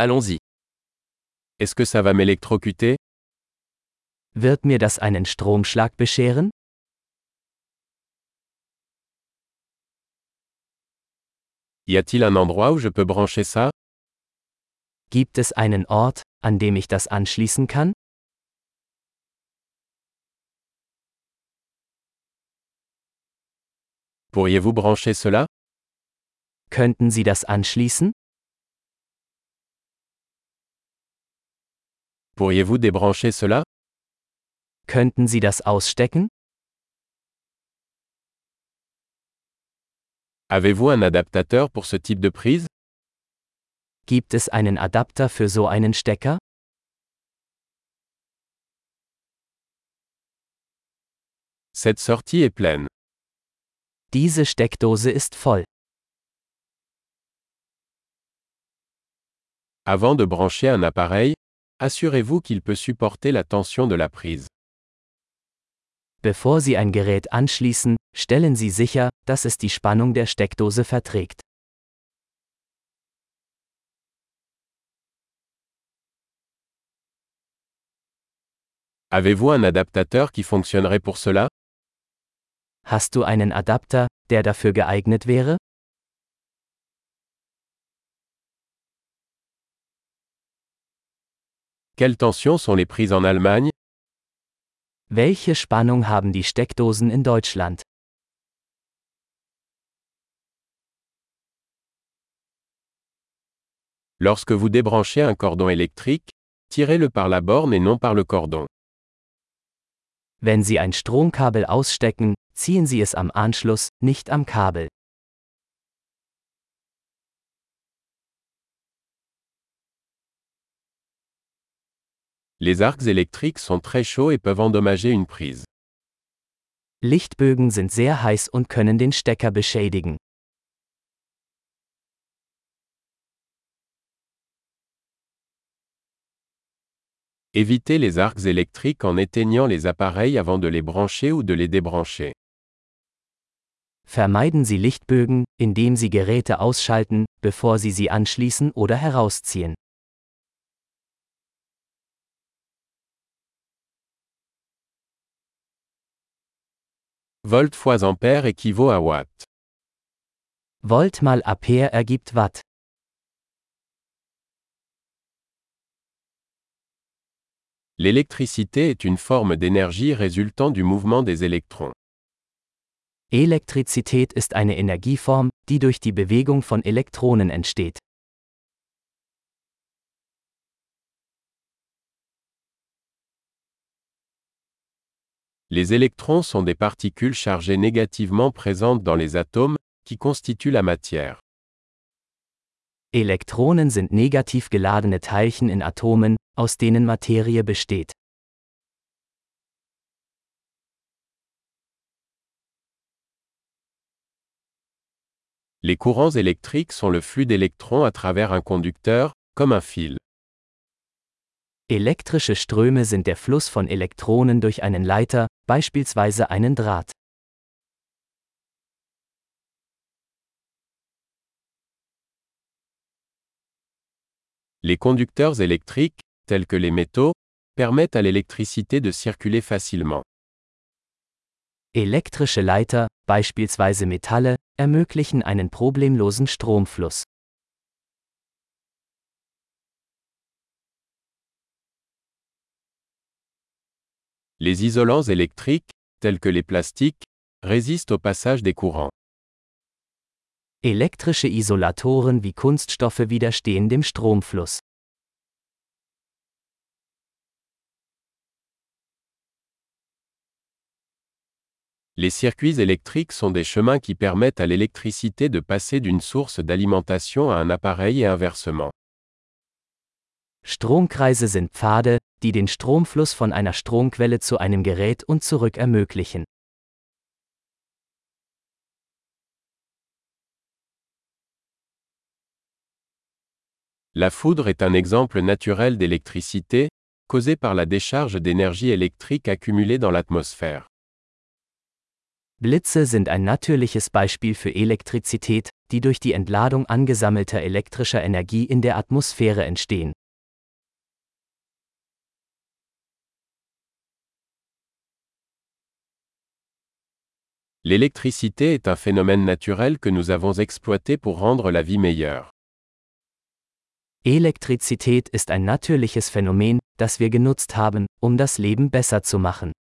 Allons-y. Est-ce que ça va m'électrocuter Wird mir das einen Stromschlag bescheren? Y a-t-il un endroit où je peux brancher ça Gibt es einen Ort, an dem ich das anschließen kann? Pourriez-vous brancher cela Könnten Sie das anschließen? Pourriez-vous débrancher cela? Könnten Sie das ausstecken? Avez-vous un adaptateur pour ce type de prise? Gibt es einen Adapter für so einen Stecker? Cette sortie est pleine. Diese Steckdose ist voll. Avant de brancher un appareil, assurez-vous qu'il peut supporter la tension de la prise. Bevor Sie ein Gerät anschließen, stellen Sie sicher, dass es die Spannung der Steckdose verträgt. Avez-vous un adaptateur qui fonctionnerait pour cela Hast du einen Adapter, der dafür geeignet wäre? Quelles tensions sont les prises en Allemagne Welche Spannung haben die Steckdosen in Deutschland? Lorsque vous débranchez un cordon électrique, tirez-le par la borne et non par le cordon. Wenn Sie ein Stromkabel ausstecken, ziehen Sie es am Anschluss, nicht am Kabel. Les arcs électriques sont très chauds et peuvent endommager une prise. Lichtbögen sind sehr heiß und können den Stecker beschädigen. Évitez les arcs électriques en éteignant les appareils avant de les brancher ou de les débrancher. Vermeiden Sie Lichtbögen, indem Sie Geräte ausschalten, bevor Sie sie anschließen oder herausziehen. Volt fois ampère équivaut à watt. Volt mal Ampere ergibt Watt. L'électricité est une forme d'énergie résultant du mouvement des électrons. Elektrizität ist eine Energieform, die durch die Bewegung von Elektronen entsteht. Les électrons sont des particules chargées négativement présentes dans les atomes, qui constituent la matière. Elektronen sind negativ geladene Teilchen in Atomen, aus denen Materie besteht. Les courants électriques sont le flux d'électrons à travers un conducteur, comme un fil. Elektrische Ströme sind der Fluss von Elektronen durch einen Leiter, beispielsweise einen Draht. Les conducteurs électriques, tels que les métaux, permettent à l'électricité de circuler facilement. Elektrische Leiter, beispielsweise Metalle, ermöglichen einen problemlosen Stromfluss. Les isolants électriques, tels que les plastiques, résistent au passage des courants. Elektrische Isolatoren wie Kunststoffe widerstehen dem Stromfluss. Les circuits électriques sont des chemins qui permettent à l'électricité de passer d'une source d'alimentation à un appareil et inversement. Stromkreise sind Pfade, die den Stromfluss von einer Stromquelle zu einem Gerät und zurück ermöglichen. La foudre est un exemple naturel d'électricité, causée par la décharge d'énergie électrique accumulée dans l'atmosphère. Blitze sind ein natürliches Beispiel für Elektrizität, die durch die Entladung angesammelter elektrischer Energie in der Atmosphäre entstehen. L'électricité est un phénomène naturel que nous avons exploité pour rendre la vie meilleure. Elektrizität ist ein natürliches Phänomen, das wir genutzt haben, um das Leben besser zu machen.